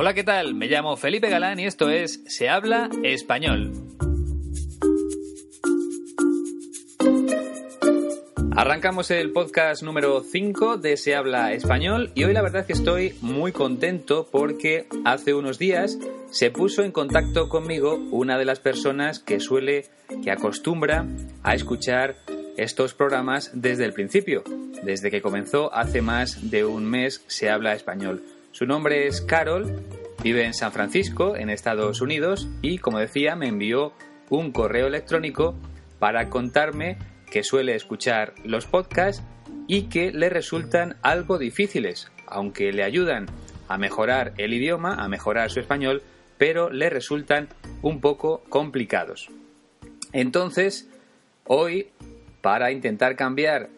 Hola, ¿qué tal? Me llamo Felipe Galán y esto es Se habla español. Arrancamos el podcast número 5 de Se habla español y hoy la verdad es que estoy muy contento porque hace unos días se puso en contacto conmigo una de las personas que suele, que acostumbra a escuchar estos programas desde el principio, desde que comenzó hace más de un mes Se habla español. Su nombre es Carol, vive en San Francisco, en Estados Unidos, y como decía, me envió un correo electrónico para contarme que suele escuchar los podcasts y que le resultan algo difíciles, aunque le ayudan a mejorar el idioma, a mejorar su español, pero le resultan un poco complicados. Entonces, hoy, para intentar cambiar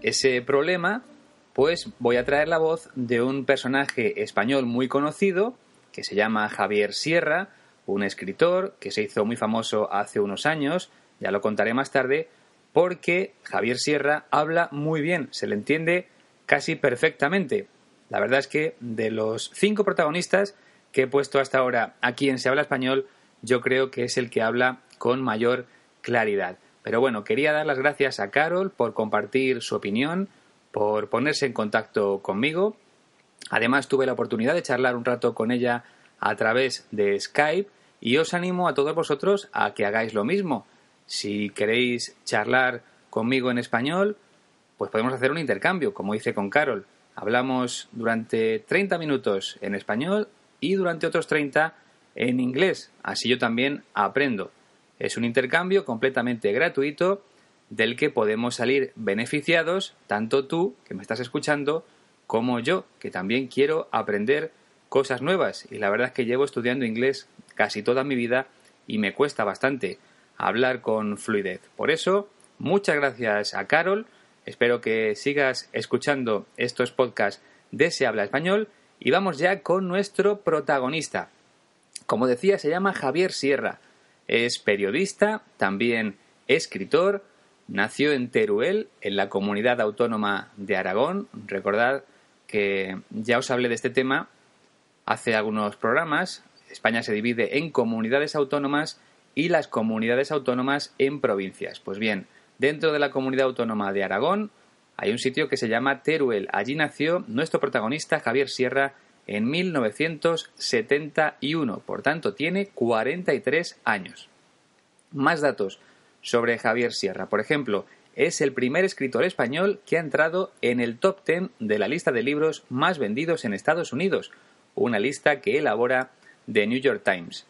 ese problema, pues voy a traer la voz de un personaje español muy conocido, que se llama Javier Sierra, un escritor que se hizo muy famoso hace unos años, ya lo contaré más tarde, porque Javier Sierra habla muy bien, se le entiende casi perfectamente. La verdad es que de los cinco protagonistas que he puesto hasta ahora aquí en Se habla español, yo creo que es el que habla con mayor claridad. Pero bueno, quería dar las gracias a Carol por compartir su opinión, por ponerse en contacto conmigo. Además tuve la oportunidad de charlar un rato con ella a través de Skype y os animo a todos vosotros a que hagáis lo mismo. Si queréis charlar conmigo en español, pues podemos hacer un intercambio, como hice con Carol. Hablamos durante 30 minutos en español y durante otros 30 en inglés. Así yo también aprendo. Es un intercambio completamente gratuito del que podemos salir beneficiados, tanto tú, que me estás escuchando, como yo, que también quiero aprender cosas nuevas. Y la verdad es que llevo estudiando inglés casi toda mi vida y me cuesta bastante hablar con fluidez. Por eso, muchas gracias a Carol. Espero que sigas escuchando estos podcasts de Se Habla Español. Y vamos ya con nuestro protagonista. Como decía, se llama Javier Sierra. Es periodista, también escritor. Nació en Teruel, en la comunidad autónoma de Aragón. Recordad que ya os hablé de este tema hace algunos programas. España se divide en comunidades autónomas y las comunidades autónomas en provincias. Pues bien, dentro de la comunidad autónoma de Aragón hay un sitio que se llama Teruel. Allí nació nuestro protagonista Javier Sierra en 1971. Por tanto, tiene 43 años. Más datos sobre Javier Sierra. Por ejemplo, es el primer escritor español que ha entrado en el top 10 de la lista de libros más vendidos en Estados Unidos, una lista que elabora The New York Times.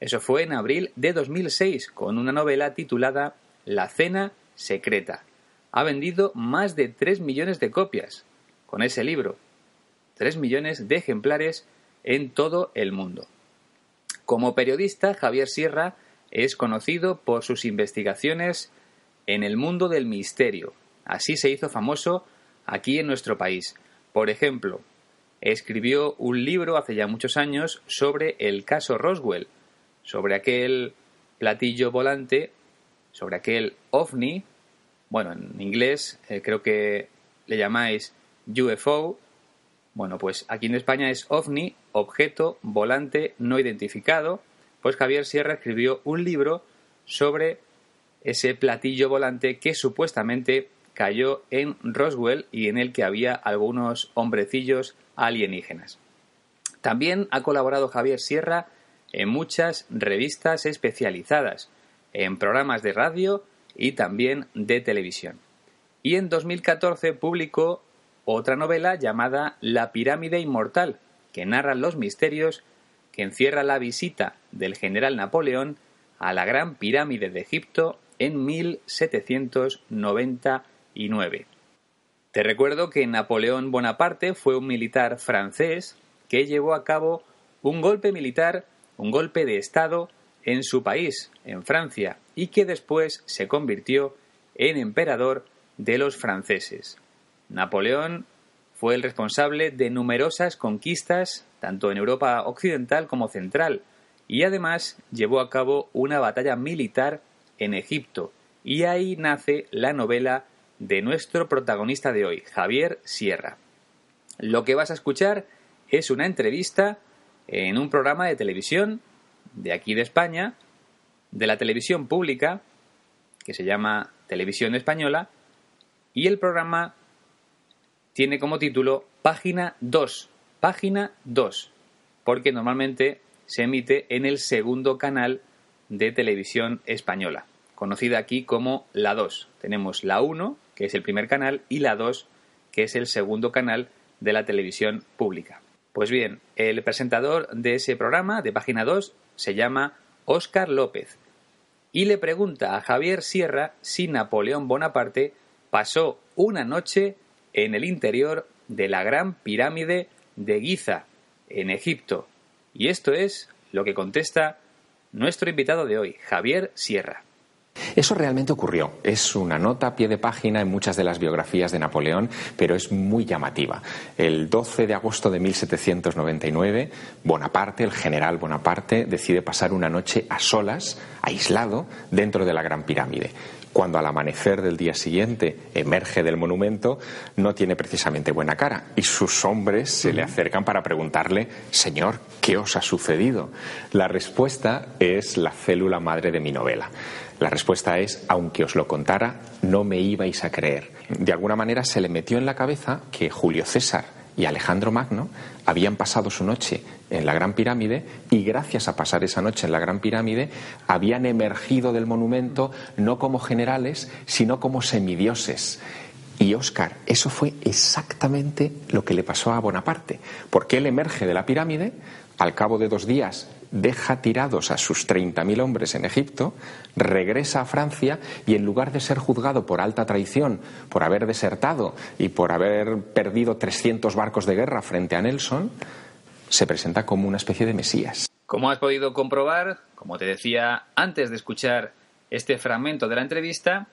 Eso fue en abril de 2006 con una novela titulada La Cena Secreta. Ha vendido más de 3 millones de copias con ese libro. 3 millones de ejemplares en todo el mundo. Como periodista, Javier Sierra es conocido por sus investigaciones en el mundo del misterio. Así se hizo famoso aquí en nuestro país. Por ejemplo, escribió un libro hace ya muchos años sobre el caso Roswell, sobre aquel platillo volante, sobre aquel ovni, bueno, en inglés eh, creo que le llamáis UFO, bueno, pues aquí en España es ovni, objeto volante no identificado, pues Javier Sierra escribió un libro sobre ese platillo volante que supuestamente cayó en Roswell y en el que había algunos hombrecillos alienígenas. También ha colaborado Javier Sierra en muchas revistas especializadas, en programas de radio y también de televisión. Y en 2014 publicó otra novela llamada La pirámide inmortal, que narra los misterios que encierra la visita del general Napoleón a la Gran Pirámide de Egipto en 1799. Te recuerdo que Napoleón Bonaparte fue un militar francés que llevó a cabo un golpe militar un golpe de Estado en su país, en Francia, y que después se convirtió en emperador de los franceses. Napoleón fue el responsable de numerosas conquistas, tanto en Europa occidental como central, y además llevó a cabo una batalla militar en Egipto, y ahí nace la novela de nuestro protagonista de hoy, Javier Sierra. Lo que vas a escuchar es una entrevista en un programa de televisión de aquí de España, de la televisión pública, que se llama Televisión Española, y el programa tiene como título Página 2. Página 2. Porque normalmente se emite en el segundo canal de televisión española, conocida aquí como la 2. Tenemos la 1, que es el primer canal, y la 2, que es el segundo canal de la televisión pública. Pues bien, el presentador de ese programa, de página 2, se llama Óscar López y le pregunta a Javier Sierra si Napoleón Bonaparte pasó una noche en el interior de la gran pirámide de Giza, en Egipto. Y esto es lo que contesta nuestro invitado de hoy, Javier Sierra. Eso realmente ocurrió. Es una nota a pie de página en muchas de las biografías de Napoleón, pero es muy llamativa. El 12 de agosto de 1799, Bonaparte, el general Bonaparte, decide pasar una noche a solas, aislado, dentro de la Gran Pirámide cuando al amanecer del día siguiente emerge del monumento, no tiene precisamente buena cara. Y sus hombres se le acercan para preguntarle, Señor, ¿qué os ha sucedido? La respuesta es la célula madre de mi novela. La respuesta es, aunque os lo contara, no me ibais a creer. De alguna manera se le metió en la cabeza que Julio César y Alejandro Magno habían pasado su noche en la Gran Pirámide y gracias a pasar esa noche en la Gran Pirámide habían emergido del monumento no como generales, sino como semidioses. Y Oscar, eso fue exactamente lo que le pasó a Bonaparte, porque él emerge de la pirámide, al cabo de dos días deja tirados a sus 30.000 hombres en Egipto, regresa a Francia y en lugar de ser juzgado por alta traición, por haber desertado y por haber perdido 300 barcos de guerra frente a Nelson, se presenta como una especie de Mesías. Como has podido comprobar, como te decía antes de escuchar este fragmento de la entrevista,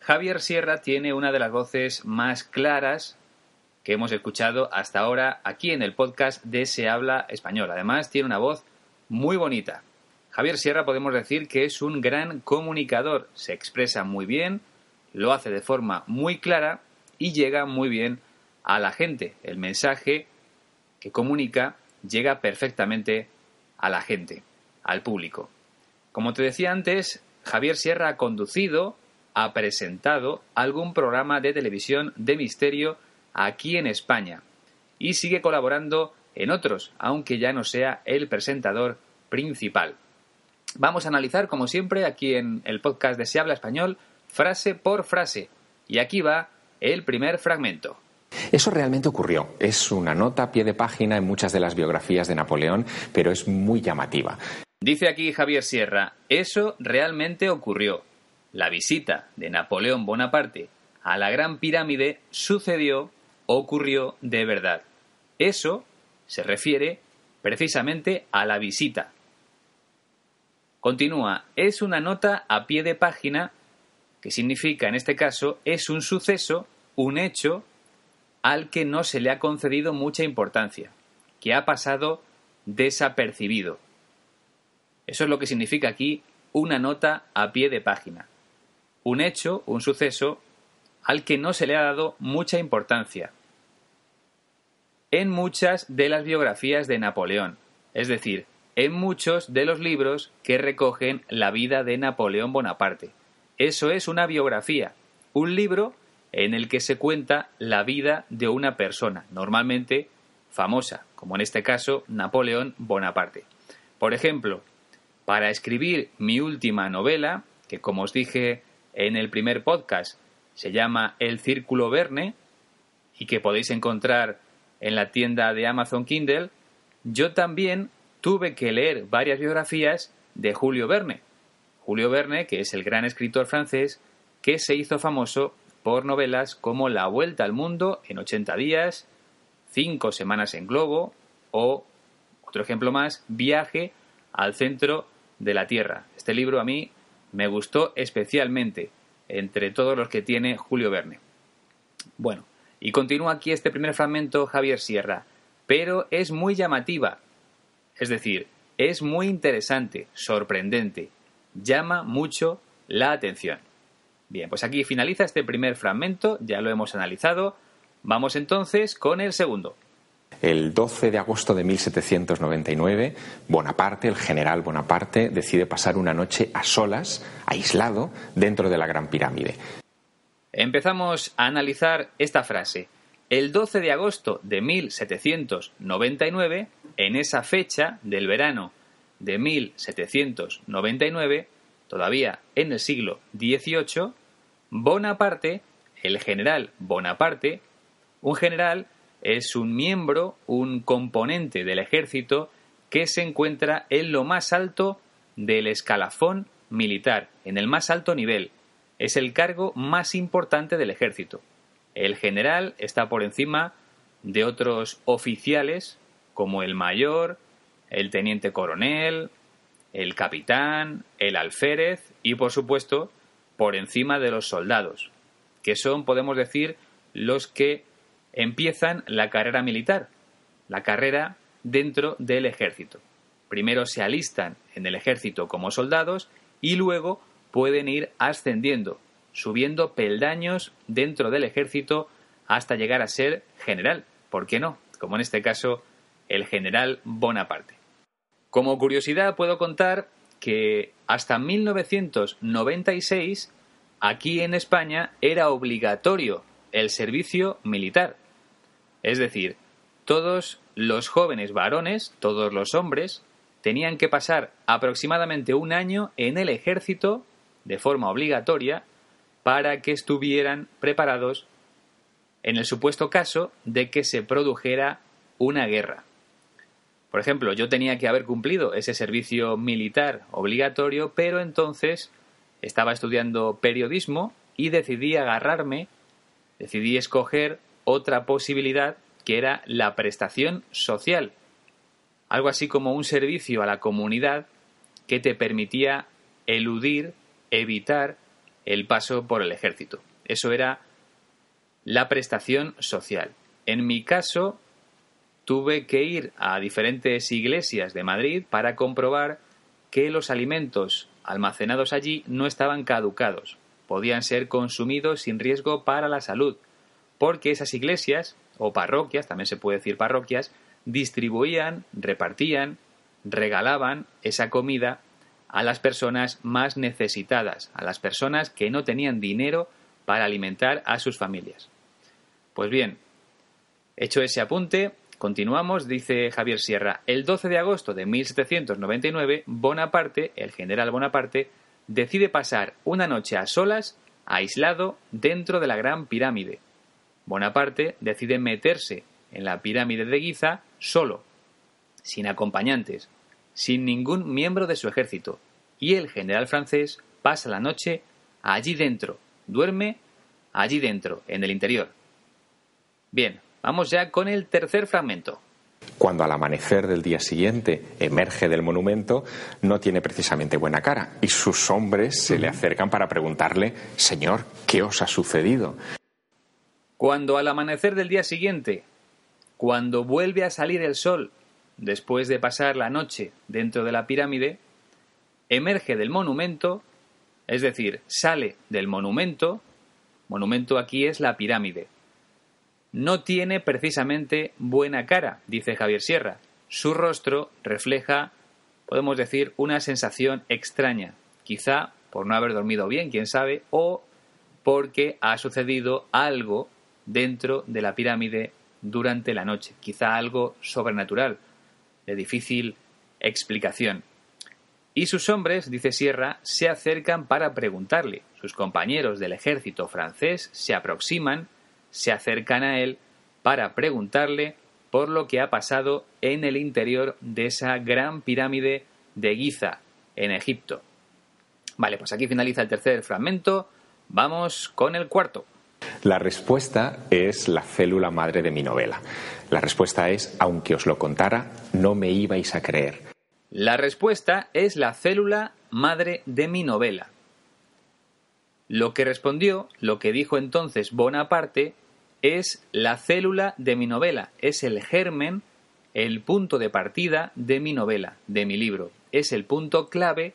Javier Sierra tiene una de las voces más claras que hemos escuchado hasta ahora aquí en el podcast de Se habla español. Además, tiene una voz muy bonita. Javier Sierra podemos decir que es un gran comunicador, se expresa muy bien, lo hace de forma muy clara y llega muy bien a la gente. El mensaje que comunica llega perfectamente a la gente, al público. Como te decía antes, Javier Sierra ha conducido, ha presentado algún programa de televisión de misterio aquí en España y sigue colaborando en otros, aunque ya no sea el presentador principal. Vamos a analizar, como siempre, aquí en el podcast de Se habla español, frase por frase. Y aquí va el primer fragmento. Eso realmente ocurrió. Es una nota a pie de página en muchas de las biografías de Napoleón, pero es muy llamativa. Dice aquí Javier Sierra, eso realmente ocurrió. La visita de Napoleón Bonaparte a la Gran Pirámide sucedió, ocurrió de verdad. Eso se refiere precisamente a la visita. Continúa, es una nota a pie de página, que significa en este caso es un suceso, un hecho, al que no se le ha concedido mucha importancia, que ha pasado desapercibido. Eso es lo que significa aquí una nota a pie de página. Un hecho, un suceso, al que no se le ha dado mucha importancia, en muchas de las biografías de Napoleón, es decir, en muchos de los libros que recogen la vida de Napoleón Bonaparte. Eso es una biografía, un libro en el que se cuenta la vida de una persona, normalmente famosa, como en este caso Napoleón Bonaparte. Por ejemplo, para escribir mi última novela, que como os dije en el primer podcast se llama El Círculo Verne, y que podéis encontrar en la tienda de Amazon Kindle, yo también tuve que leer varias biografías de Julio Verne. Julio Verne, que es el gran escritor francés que se hizo famoso por novelas como La Vuelta al Mundo en 80 días, Cinco Semanas en Globo o, otro ejemplo más, Viaje al Centro de la Tierra. Este libro a mí me gustó especialmente entre todos los que tiene Julio Verne. Bueno, y continúa aquí este primer fragmento Javier Sierra, pero es muy llamativa, es decir, es muy interesante, sorprendente, llama mucho la atención. Bien, pues aquí finaliza este primer fragmento, ya lo hemos analizado. Vamos entonces con el segundo. El 12 de agosto de 1799, Bonaparte, el general Bonaparte, decide pasar una noche a solas, aislado, dentro de la Gran Pirámide. Empezamos a analizar esta frase. El 12 de agosto de 1799, en esa fecha del verano de 1799, todavía en el siglo XVIII, Bonaparte, el general Bonaparte, un general es un miembro, un componente del ejército que se encuentra en lo más alto del escalafón militar, en el más alto nivel. Es el cargo más importante del ejército. El general está por encima de otros oficiales como el mayor, el teniente coronel, el capitán, el alférez y por supuesto por encima de los soldados, que son, podemos decir, los que empiezan la carrera militar, la carrera dentro del ejército. Primero se alistan en el ejército como soldados y luego pueden ir ascendiendo, subiendo peldaños dentro del ejército hasta llegar a ser general. ¿Por qué no? Como en este caso el general Bonaparte. Como curiosidad puedo contar que hasta 1996 aquí en España era obligatorio el servicio militar. Es decir, todos los jóvenes varones, todos los hombres, tenían que pasar aproximadamente un año en el ejército de forma obligatoria para que estuvieran preparados en el supuesto caso de que se produjera una guerra. Por ejemplo, yo tenía que haber cumplido ese servicio militar obligatorio, pero entonces estaba estudiando periodismo y decidí agarrarme, decidí escoger otra posibilidad que era la prestación social. Algo así como un servicio a la comunidad que te permitía eludir, evitar el paso por el ejército. Eso era la prestación social. En mi caso, tuve que ir a diferentes iglesias de Madrid para comprobar que los alimentos almacenados allí no estaban caducados, podían ser consumidos sin riesgo para la salud porque esas iglesias, o parroquias, también se puede decir parroquias, distribuían, repartían, regalaban esa comida a las personas más necesitadas, a las personas que no tenían dinero para alimentar a sus familias. Pues bien, hecho ese apunte, continuamos, dice Javier Sierra, el 12 de agosto de 1799, Bonaparte, el general Bonaparte, decide pasar una noche a solas, aislado, dentro de la Gran Pirámide, Bonaparte decide meterse en la pirámide de Giza solo, sin acompañantes, sin ningún miembro de su ejército, y el general francés pasa la noche allí dentro, duerme allí dentro, en el interior. Bien, vamos ya con el tercer fragmento. Cuando al amanecer del día siguiente emerge del monumento, no tiene precisamente buena cara y sus hombres se le acercan para preguntarle, Señor, ¿qué os ha sucedido? Cuando al amanecer del día siguiente, cuando vuelve a salir el sol, después de pasar la noche dentro de la pirámide, emerge del monumento, es decir, sale del monumento, monumento aquí es la pirámide. No tiene precisamente buena cara, dice Javier Sierra. Su rostro refleja, podemos decir, una sensación extraña, quizá por no haber dormido bien, quién sabe, o porque ha sucedido algo dentro de la pirámide durante la noche, quizá algo sobrenatural, de difícil explicación. Y sus hombres, dice Sierra, se acercan para preguntarle. Sus compañeros del ejército francés se aproximan, se acercan a él para preguntarle por lo que ha pasado en el interior de esa gran pirámide de Giza, en Egipto. Vale, pues aquí finaliza el tercer fragmento. Vamos con el cuarto. La respuesta es la célula madre de mi novela. La respuesta es, aunque os lo contara, no me ibais a creer. La respuesta es la célula madre de mi novela. Lo que respondió, lo que dijo entonces Bonaparte, es la célula de mi novela, es el germen, el punto de partida de mi novela, de mi libro. Es el punto clave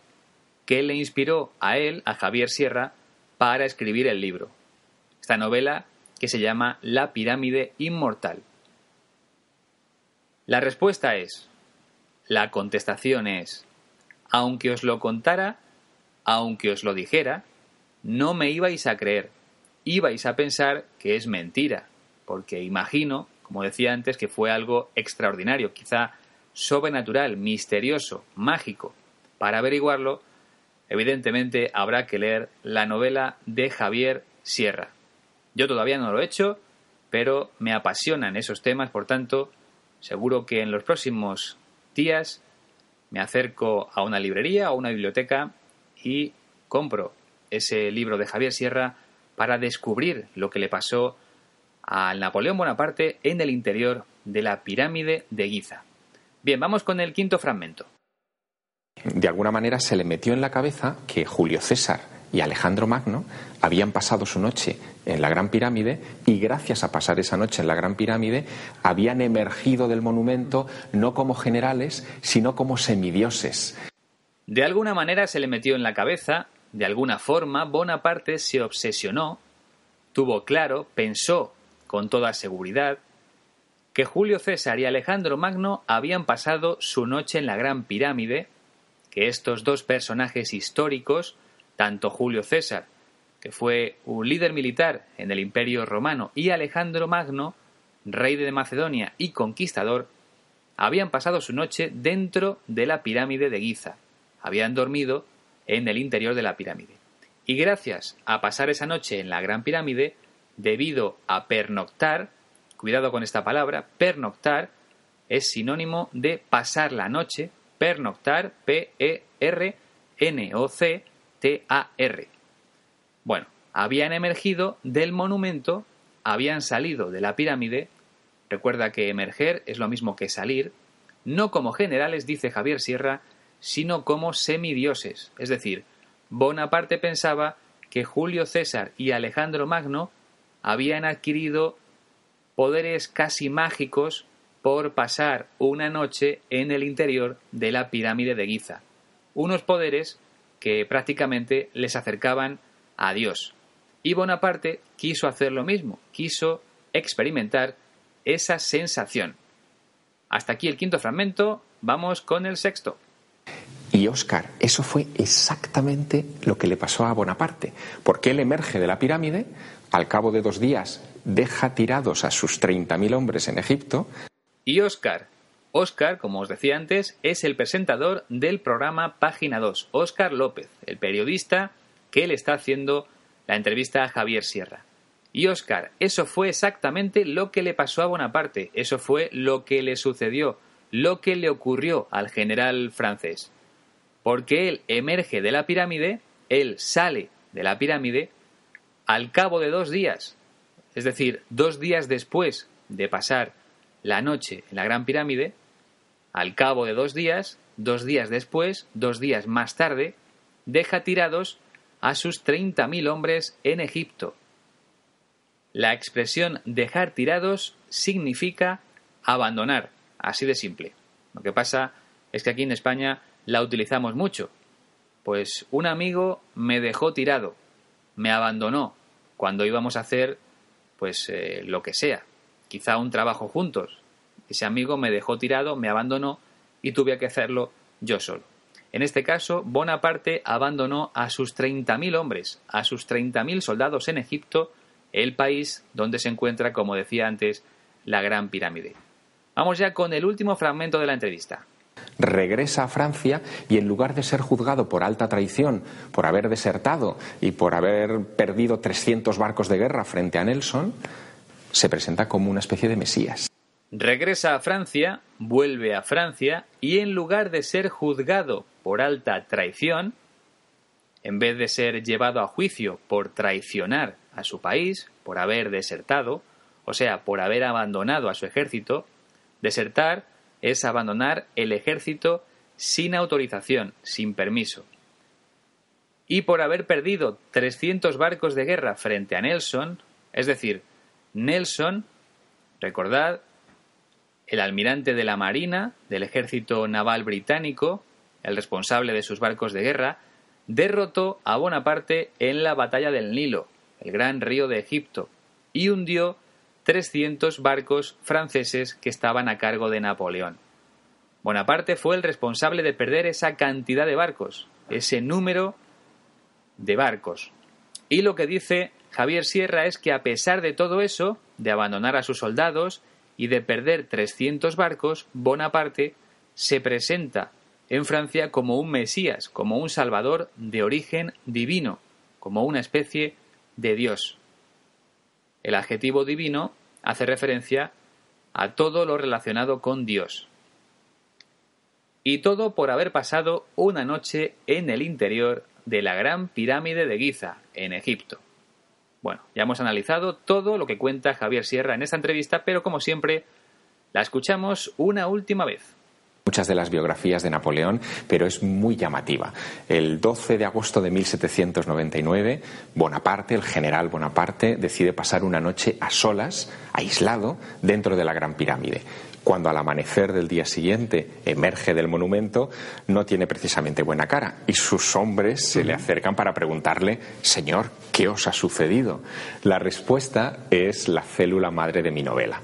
que le inspiró a él, a Javier Sierra, para escribir el libro esta novela que se llama La pirámide inmortal. La respuesta es, la contestación es, aunque os lo contara, aunque os lo dijera, no me ibais a creer, ibais a pensar que es mentira, porque imagino, como decía antes, que fue algo extraordinario, quizá sobrenatural, misterioso, mágico. Para averiguarlo, evidentemente habrá que leer la novela de Javier Sierra. Yo todavía no lo he hecho, pero me apasionan esos temas, por tanto, seguro que en los próximos días me acerco a una librería o una biblioteca y compro ese libro de Javier Sierra para descubrir lo que le pasó al Napoleón Bonaparte en el interior de la pirámide de Giza. Bien, vamos con el quinto fragmento. De alguna manera se le metió en la cabeza que Julio César y Alejandro Magno habían pasado su noche en la Gran Pirámide y gracias a pasar esa noche en la Gran Pirámide habían emergido del monumento no como generales, sino como semidioses. De alguna manera se le metió en la cabeza, de alguna forma Bonaparte se obsesionó, tuvo claro, pensó con toda seguridad, que Julio César y Alejandro Magno habían pasado su noche en la Gran Pirámide, que estos dos personajes históricos, tanto Julio César, que fue un líder militar en el Imperio Romano, y Alejandro Magno, rey de Macedonia y conquistador, habían pasado su noche dentro de la pirámide de Giza, habían dormido en el interior de la pirámide. Y gracias a pasar esa noche en la Gran Pirámide, debido a pernoctar, cuidado con esta palabra, pernoctar es sinónimo de pasar la noche, pernoctar, P-E-R-N-O-C-T-A-R. Bueno, habían emergido del monumento, habían salido de la pirámide, recuerda que emerger es lo mismo que salir, no como generales, dice Javier Sierra, sino como semidioses, es decir, Bonaparte pensaba que Julio César y Alejandro Magno habían adquirido poderes casi mágicos por pasar una noche en el interior de la pirámide de Giza. Unos poderes que prácticamente les acercaban a Dios. Y Bonaparte quiso hacer lo mismo, quiso experimentar esa sensación. Hasta aquí el quinto fragmento, vamos con el sexto. Y Oscar, eso fue exactamente lo que le pasó a Bonaparte, porque él emerge de la pirámide, al cabo de dos días deja tirados a sus 30.000 hombres en Egipto. Y Oscar, Oscar, como os decía antes, es el presentador del programa Página 2, Oscar López, el periodista que le está haciendo la entrevista a Javier Sierra. Y Oscar, eso fue exactamente lo que le pasó a Bonaparte, eso fue lo que le sucedió, lo que le ocurrió al general francés. Porque él emerge de la pirámide, él sale de la pirámide al cabo de dos días, es decir, dos días después de pasar la noche en la Gran Pirámide, al cabo de dos días, dos días después, dos días más tarde, deja tirados a sus 30.000 hombres en Egipto. La expresión dejar tirados significa abandonar, así de simple. Lo que pasa es que aquí en España la utilizamos mucho. Pues un amigo me dejó tirado, me abandonó cuando íbamos a hacer pues eh, lo que sea, quizá un trabajo juntos. Ese amigo me dejó tirado, me abandonó y tuve que hacerlo yo solo. En este caso, Bonaparte abandonó a sus 30.000 hombres, a sus 30.000 soldados en Egipto, el país donde se encuentra, como decía antes, la Gran Pirámide. Vamos ya con el último fragmento de la entrevista regresa a Francia y en lugar de ser juzgado por alta traición, por haber desertado y por haber perdido 300 barcos de guerra frente a Nelson, se presenta como una especie de Mesías. Regresa a Francia, vuelve a Francia y en lugar de ser juzgado por alta traición, en vez de ser llevado a juicio por traicionar a su país, por haber desertado, o sea, por haber abandonado a su ejército, desertar es abandonar el ejército sin autorización, sin permiso. Y por haber perdido 300 barcos de guerra frente a Nelson, es decir, Nelson, recordad, el almirante de la Marina del ejército naval británico, el responsable de sus barcos de guerra, derrotó a Bonaparte en la batalla del Nilo, el gran río de Egipto, y hundió 300 barcos franceses que estaban a cargo de Napoleón. Bonaparte fue el responsable de perder esa cantidad de barcos, ese número de barcos. Y lo que dice Javier Sierra es que a pesar de todo eso, de abandonar a sus soldados y de perder 300 barcos, Bonaparte se presenta en Francia como un Mesías, como un Salvador de origen divino, como una especie de Dios. El adjetivo divino hace referencia a todo lo relacionado con Dios. Y todo por haber pasado una noche en el interior de la Gran Pirámide de Giza, en Egipto. Bueno, ya hemos analizado todo lo que cuenta Javier Sierra en esta entrevista, pero como siempre, la escuchamos una última vez muchas de las biografías de Napoleón, pero es muy llamativa. El 12 de agosto de 1799, Bonaparte, el general Bonaparte, decide pasar una noche a solas, aislado, dentro de la Gran Pirámide. Cuando al amanecer del día siguiente emerge del monumento, no tiene precisamente buena cara y sus hombres se le acercan para preguntarle, Señor, ¿qué os ha sucedido? La respuesta es la célula madre de mi novela.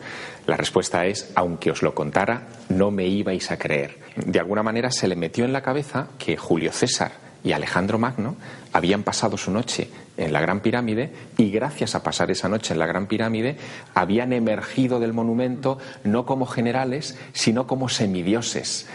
La respuesta es, aunque os lo contara, no me ibais a creer. De alguna manera se le metió en la cabeza que Julio César y Alejandro Magno habían pasado su noche en la Gran Pirámide y gracias a pasar esa noche en la Gran Pirámide habían emergido del monumento no como generales, sino como semidioses.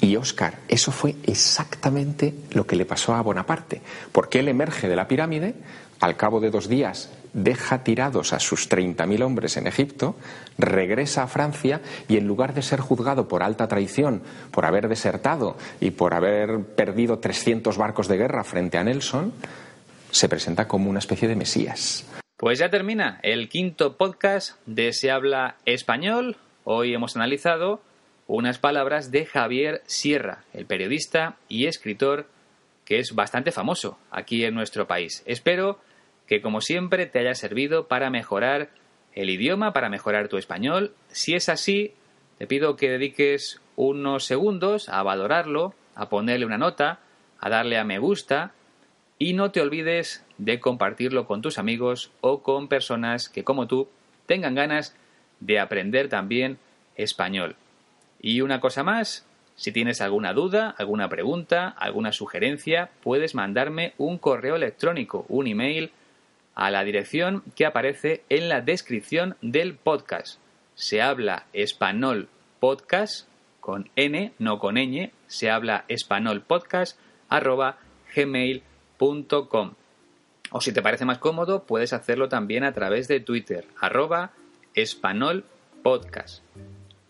Y Oscar, eso fue exactamente lo que le pasó a Bonaparte, porque él emerge de la pirámide, al cabo de dos días deja tirados a sus 30.000 hombres en Egipto, regresa a Francia y en lugar de ser juzgado por alta traición, por haber desertado y por haber perdido 300 barcos de guerra frente a Nelson, se presenta como una especie de Mesías. Pues ya termina el quinto podcast de Se habla español. Hoy hemos analizado unas palabras de Javier Sierra, el periodista y escritor que es bastante famoso aquí en nuestro país. Espero que como siempre te haya servido para mejorar el idioma, para mejorar tu español. Si es así, te pido que dediques unos segundos a valorarlo, a ponerle una nota, a darle a me gusta y no te olvides de compartirlo con tus amigos o con personas que como tú tengan ganas de aprender también español. Y una cosa más, si tienes alguna duda, alguna pregunta, alguna sugerencia, puedes mandarme un correo electrónico, un email a la dirección que aparece en la descripción del podcast. Se habla español podcast con n, no con ñ, se habla español podcast arroba. O si te parece más cómodo, puedes hacerlo también a través de Twitter, arroba español podcast.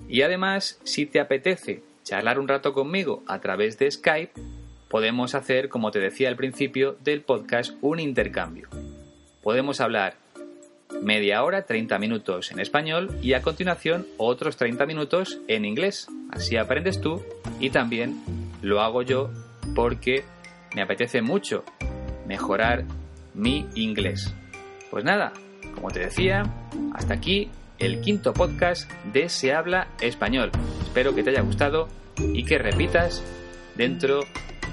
Y además, si te apetece charlar un rato conmigo a través de Skype, podemos hacer, como te decía al principio del podcast, un intercambio podemos hablar media hora, 30 minutos en español y a continuación otros 30 minutos en inglés. Así aprendes tú y también lo hago yo porque me apetece mucho mejorar mi inglés. Pues nada, como te decía, hasta aquí el quinto podcast de Se habla español. Espero que te haya gustado y que repitas dentro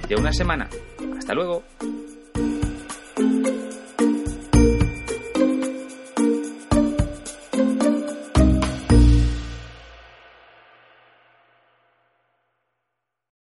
de una semana. Hasta luego.